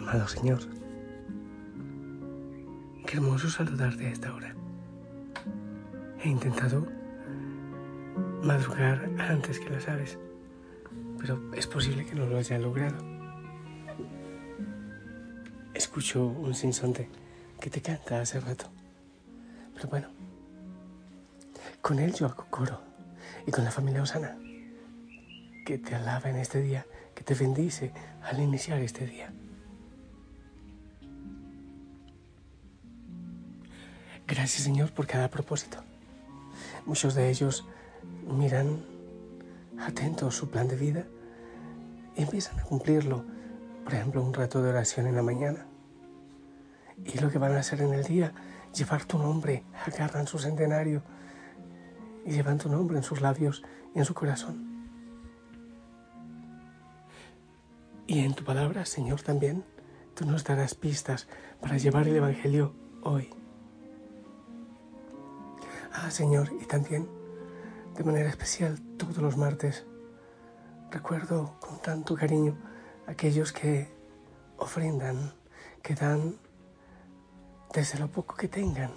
Amado Señor, qué hermoso saludarte a esta hora. He intentado madrugar antes que las aves, pero es posible que no lo haya logrado. Escucho un sinsonte que te canta hace rato, pero bueno, con él yo hago coro y con la familia Osana, que te alaba en este día, que te bendice al iniciar este día. Gracias Señor por cada propósito. Muchos de ellos miran atentos su plan de vida y empiezan a cumplirlo. Por ejemplo, un rato de oración en la mañana. Y lo que van a hacer en el día, llevar tu nombre, agarran su centenario y llevan tu nombre en sus labios y en su corazón. Y en tu palabra, Señor, también tú nos darás pistas para llevar el Evangelio hoy. Ah, Señor, y también de manera especial todos los martes recuerdo con tanto cariño aquellos que ofrendan, que dan desde lo poco que tengan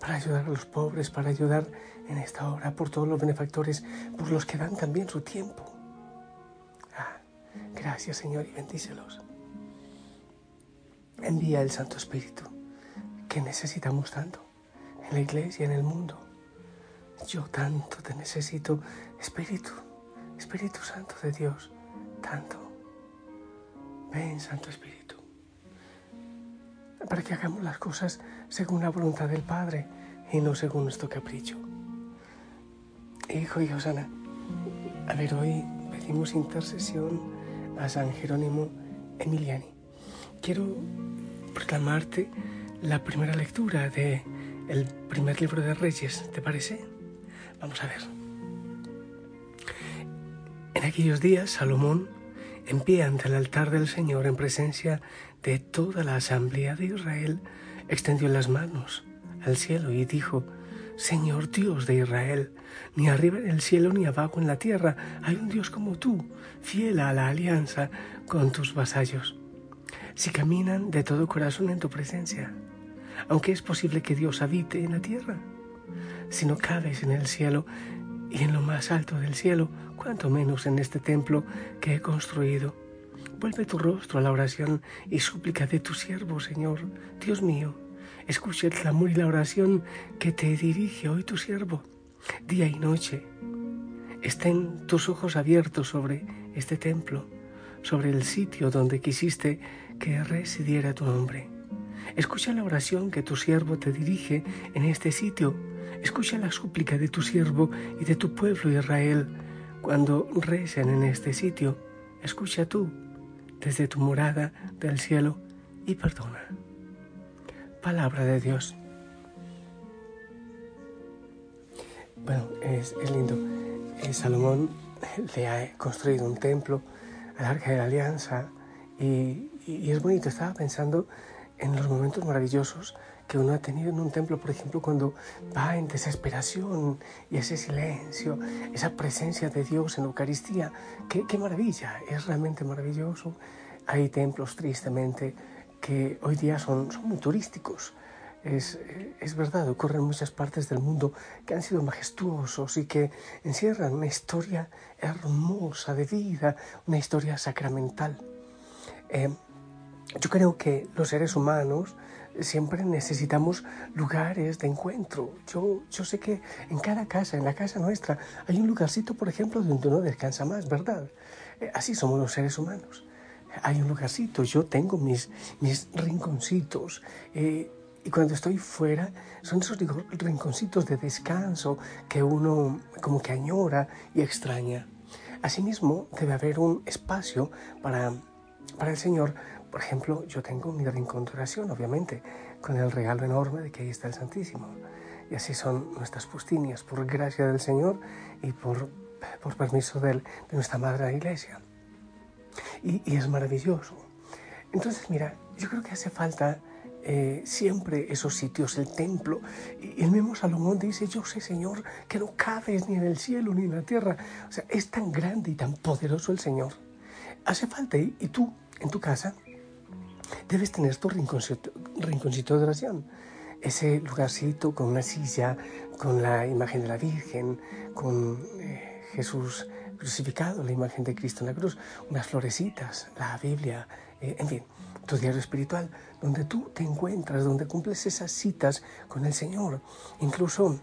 para ayudar a los pobres, para ayudar en esta hora por todos los benefactores, por los que dan también su tiempo. Ah, gracias Señor y bendícelos. Envía el Santo Espíritu que necesitamos tanto en la iglesia, en el mundo. Yo tanto te necesito, Espíritu, Espíritu Santo de Dios, tanto. Ven, Santo Espíritu, para que hagamos las cosas según la voluntad del Padre y no según nuestro capricho. Hijo y Josana, a ver, hoy pedimos intercesión a San Jerónimo Emiliani. Quiero proclamarte la primera lectura de el primer libro de Reyes, ¿te parece? Vamos a ver. En aquellos días, Salomón, en pie ante el altar del Señor, en presencia de toda la asamblea de Israel, extendió las manos al cielo y dijo, Señor Dios de Israel, ni arriba en el cielo ni abajo en la tierra hay un Dios como tú, fiel a la alianza con tus vasallos. Si caminan de todo corazón en tu presencia, aunque es posible que Dios habite en la tierra. Si no cabes en el cielo y en lo más alto del cielo, cuanto menos en este templo que he construido. Vuelve tu rostro a la oración y súplica de tu siervo, Señor, Dios mío. Escucha el clamor y la oración que te dirige hoy tu siervo, día y noche. Estén tus ojos abiertos sobre este templo, sobre el sitio donde quisiste que residiera tu nombre Escucha la oración que tu siervo te dirige en este sitio. Escucha la súplica de tu siervo y de tu pueblo Israel cuando rezan en este sitio. Escucha tú desde tu morada del cielo y perdona. Palabra de Dios. Bueno, es, lindo. Eh, Salomón le ha construido un templo al Arca de la Alianza y, y es bonito. Estaba pensando en los momentos maravillosos que uno ha tenido en un templo, por ejemplo, cuando va en desesperación y ese silencio, esa presencia de Dios en la Eucaristía, qué, maravilla, es realmente maravilloso. Hay templos, tristemente, que hoy día son, son muy turísticos. Es, es, verdad, ocurren en muchas partes del mundo que han sido majestuosos y que encierran una historia hermosa de vida, una historia sacramental. Eh, yo creo que los seres humanos siempre necesitamos lugares de encuentro. Yo, yo sé que en cada casa, en la casa nuestra, hay un lugarcito, por ejemplo, donde uno descansa más, ¿verdad? Eh, así somos los seres humanos. Hay un lugarcito, yo tengo mis, mis rinconcitos. Eh, y cuando estoy fuera, son esos rinconcitos de descanso que uno como que añora y extraña. Asimismo, debe haber un espacio para, para el Señor por ejemplo, yo tengo mi rincón de oración, obviamente, con el regalo enorme de que ahí está el Santísimo. Y así son nuestras pustinias, por gracia del Señor y por, por permiso de, de nuestra Madre Iglesia. Y, y, es maravilloso. Entonces, mira, yo creo que hace falta eh, siempre esos sitios, el templo. Y el mismo Salomón dice, yo sé, Señor, que no cabes ni en el cielo ni en la tierra. O sea, es tan grande y tan poderoso el Señor. Hace falta, y tú, en tu casa, debes tener tu rinconcito, de oración. Ese lugarcito con una silla, con la imagen de la Virgen, con eh, Jesús crucificado, la imagen de Cristo en la cruz, unas florecitas, la Biblia, eh, en fin, tu diario espiritual, donde tú te encuentras, donde cumples esas citas con el Señor. Incluso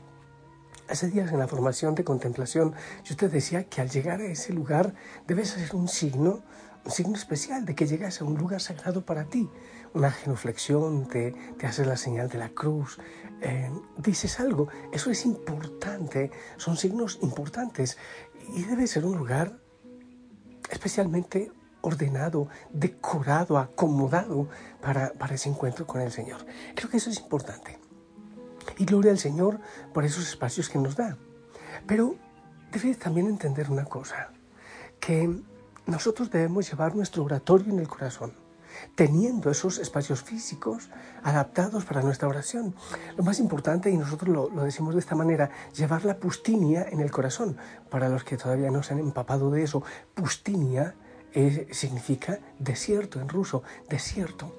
hace días en la formación de contemplación, yo te decía que al llegar a ese lugar debes hacer un signo, un signo especial de que llegas a un lugar sagrado para ti. Una genuflexión, te, te haces la señal de la cruz, eh, dices algo. Eso es importante, son signos importantes y debe ser un lugar especialmente ordenado, decorado, acomodado para, para ese encuentro con el Señor. Creo que eso es importante. Y gloria al Señor por esos espacios que nos da. Pero debes también entender una cosa, que nosotros debemos llevar nuestro oratorio en el corazón teniendo esos espacios físicos adaptados para nuestra oración. Lo más importante, y nosotros lo, decimos de esta manera, llevar la pustinia en el corazón. Para los que todavía no se han empapado de eso, pustinia significa desierto en ruso, desierto.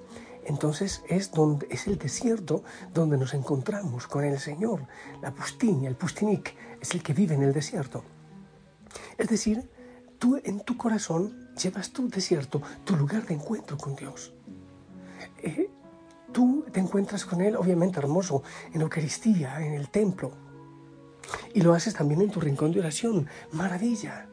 Entonces es, donde, es el desierto donde nos encontramos con el Señor. La pustinia, el pustinik, es el que vive en el desierto. Es decir, tú en tu corazón llevas tu desierto, tu lugar de encuentro con Dios. Eh, tú te encuentras con Él, obviamente hermoso, en Eucaristía, en el templo. Y lo haces también en tu rincón de oración. Maravilla.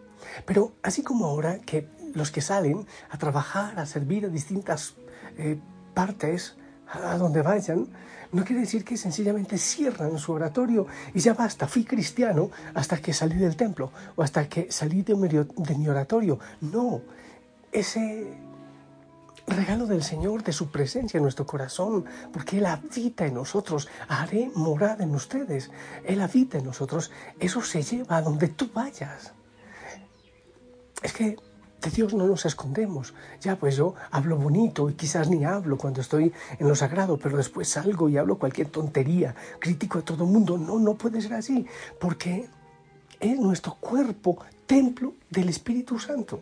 Pero así como ahora que los que salen a trabajar, a servir a distintas eh, partes, a donde vayan, no quiere decir que sencillamente cierran su oratorio y ya basta, fui cristiano hasta que salí del templo o hasta que salí de mi oratorio. No, ese regalo del Señor, de su presencia en nuestro corazón, porque Él habita en nosotros, haré morada en ustedes, Él habita en nosotros, eso se lleva a donde tú vayas. Es que de Dios no nos escondemos. Ya, pues yo hablo bonito y quizás ni hablo cuando estoy en lo sagrado, pero después salgo y hablo cualquier tontería, crítico a todo el mundo. No, no puede ser así, porque es nuestro cuerpo templo del Espíritu Santo.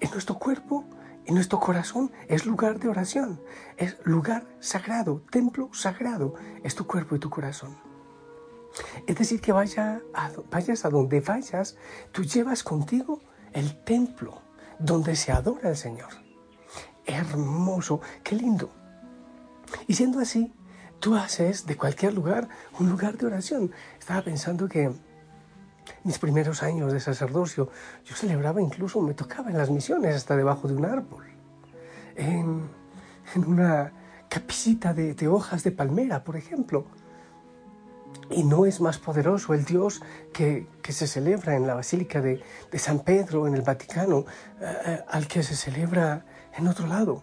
En nuestro cuerpo, en nuestro corazón es lugar de oración, es lugar sagrado, templo sagrado, es tu cuerpo y tu corazón. Es decir, que vaya vayas a donde vayas, tú llevas contigo el templo donde se adora al Señor. Hermoso, qué lindo. Y siendo así, tú haces de cualquier lugar un lugar de oración. Estaba pensando que mis primeros años de sacerdocio, yo celebraba incluso, me tocaba en las misiones hasta debajo de un árbol, en, una capicita de, hojas de palmera, por ejemplo. Y no es más poderoso el Dios que, se celebra en la Basílica de, San Pedro, en el Vaticano, eh, eh, al que se celebra en otro lado.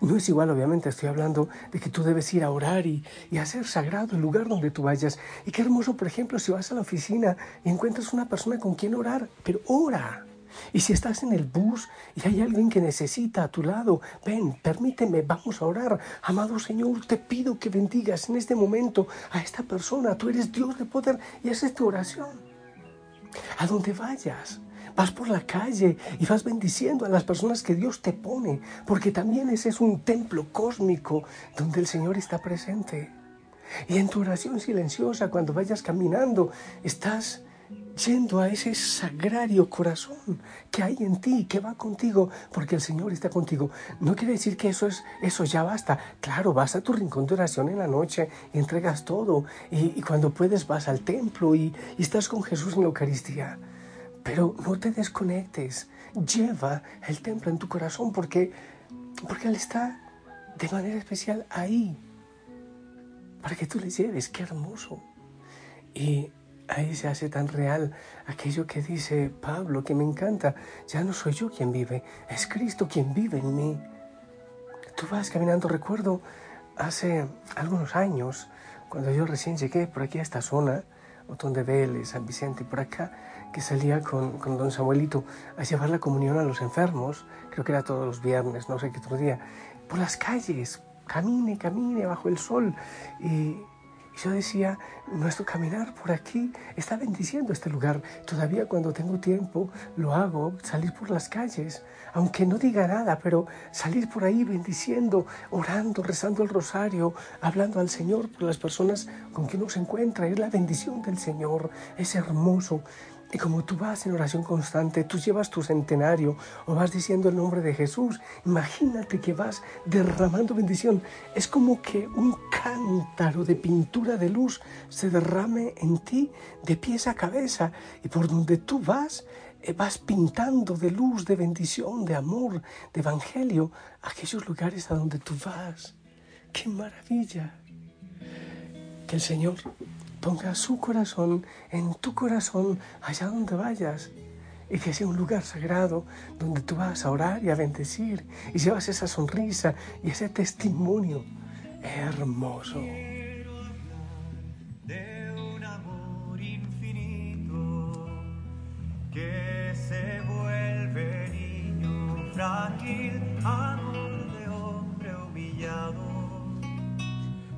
No es igual, obviamente, estoy hablando de que tú debes ir a orar y, y, hacer sagrado el lugar donde tú vayas. Y qué hermoso, por ejemplo, si vas a la oficina y encuentras una persona con quien orar, pero ora. Y si estás en el bus y hay alguien que necesita a tu lado, ven, permíteme, vamos a orar. Amado Señor, te pido que bendigas en este momento a esta persona. Tú eres Dios de poder y haces tu oración. A donde vayas, vas por la calle y vas bendiciendo a las personas que Dios te pone, porque también ese es un templo cósmico donde el Señor está presente. Y en tu oración silenciosa, cuando vayas caminando, estás yendo a ese sagrario corazón que hay en ti, que va contigo, porque el Señor está contigo. No quiere decir que eso es eso ya basta. Claro, vas a tu rincón de oración en la noche y entregas todo. Y, cuando puedes vas al templo y, estás con Jesús en la Eucaristía. Pero no te desconectes. Lleva el templo en tu corazón porque, porque Él está de manera especial ahí. Para que tú le lleves. Qué hermoso. Y ahí se hace tan real aquello que dice Pablo, que me encanta. Ya no soy yo quien vive, es Cristo quien vive en mí. Tú vas caminando, recuerdo hace algunos años, cuando yo recién llegué por aquí a esta zona, Otón de Vélez, San Vicente, por acá, que salía con, con, don Samuelito a llevar la comunión a los enfermos, creo que era todos los viernes, no sé qué otro día, por las calles, camine, camine bajo el sol. Y, yo decía, nuestro caminar por aquí está bendiciendo este lugar. Todavía cuando tengo tiempo lo hago, salir por las calles, aunque no diga nada, pero salir por ahí bendiciendo, orando, rezando el rosario, hablando al Señor por las personas con quien uno se encuentra. Es la bendición del Señor, es hermoso. Y como tú vas en oración constante, tú llevas tu centenario o vas diciendo el nombre de Jesús, imagínate que vas derramando bendición. Es como que un cántaro de pintura de luz se derrame en ti de pies a cabeza y por donde tú vas, eh, vas pintando de luz, de bendición, de amor, de evangelio, aquellos lugares a donde tú vas. ¡Qué maravilla! Que el Señor ponga su corazón en tu corazón allá donde vayas y que sea un lugar sagrado donde tú vas a orar y a bendecir y llevas esa sonrisa y ese testimonio hermoso. De un amor infinito que se vuelve niño frágil, amor de hombre humillado.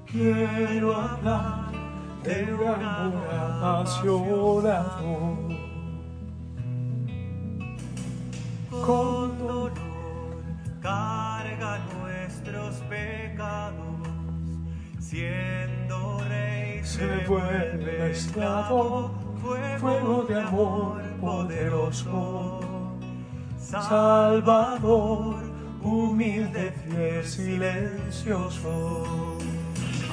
Quiero hablar de amor apasionado. Con dolor carga nuestros pecados, siendo rey se vuelve esclavo, fuego de amor poderoso, Salvador, humilde, fiel, silencioso.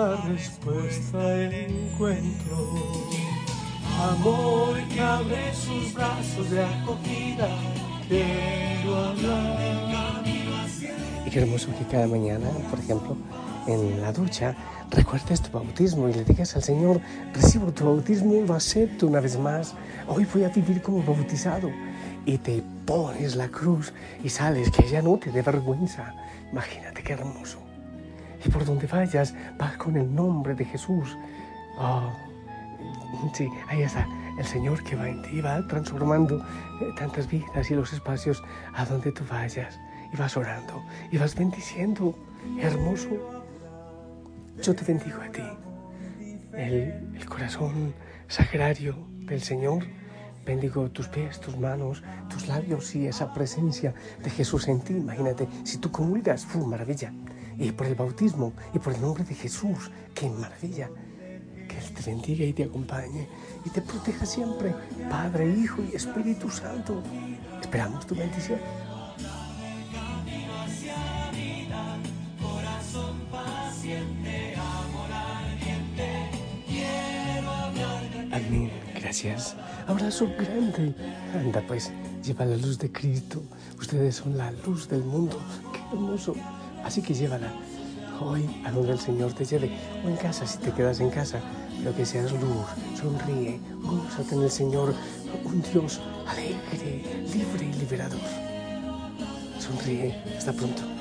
La respuesta encuentro. Amor que abre sus brazos de acogida, quiero hablar. Y qué hermoso que cada mañana, por ejemplo, en la ducha, recuerdes tu bautismo y le digas al Señor, recibo tu bautismo, lo acepto una vez más, hoy voy a vivir como bautizado. Y te pones la cruz y sales, que ya no te dé vergüenza. Imagínate qué hermoso. Y por donde vayas, vas con el nombre de Jesús. Oh, sí, ahí está el Señor que va en ti, va transformando eh, tantas vidas y los espacios a donde tú vayas. Y vas orando y vas bendiciendo. Hermoso. Yo te bendigo a ti. El, el corazón sagrario del Señor Bendigo tus pies, tus manos, tus labios y esa presencia de Jesús en ti. Imagínate, si tú comulgas, ¡fu, maravilla! Y por el bautismo y por el nombre de Jesús, ¡qué maravilla! Que Él te bendiga y te acompañe y te proteja siempre, Padre, Hijo y Espíritu Santo. Esperamos tu bendición. Amén. Gracias. Abrazo grande. Anda pues, lleva la luz de Cristo. Ustedes son la luz del mundo. Qué hermoso. Así que llévala hoy a donde el Señor te lleve. O en casa, si te quedas en casa, lo que seas luz, sonríe, gózate en el Señor. Un Dios alegre, libre y liberador. Sonríe. Hasta pronto.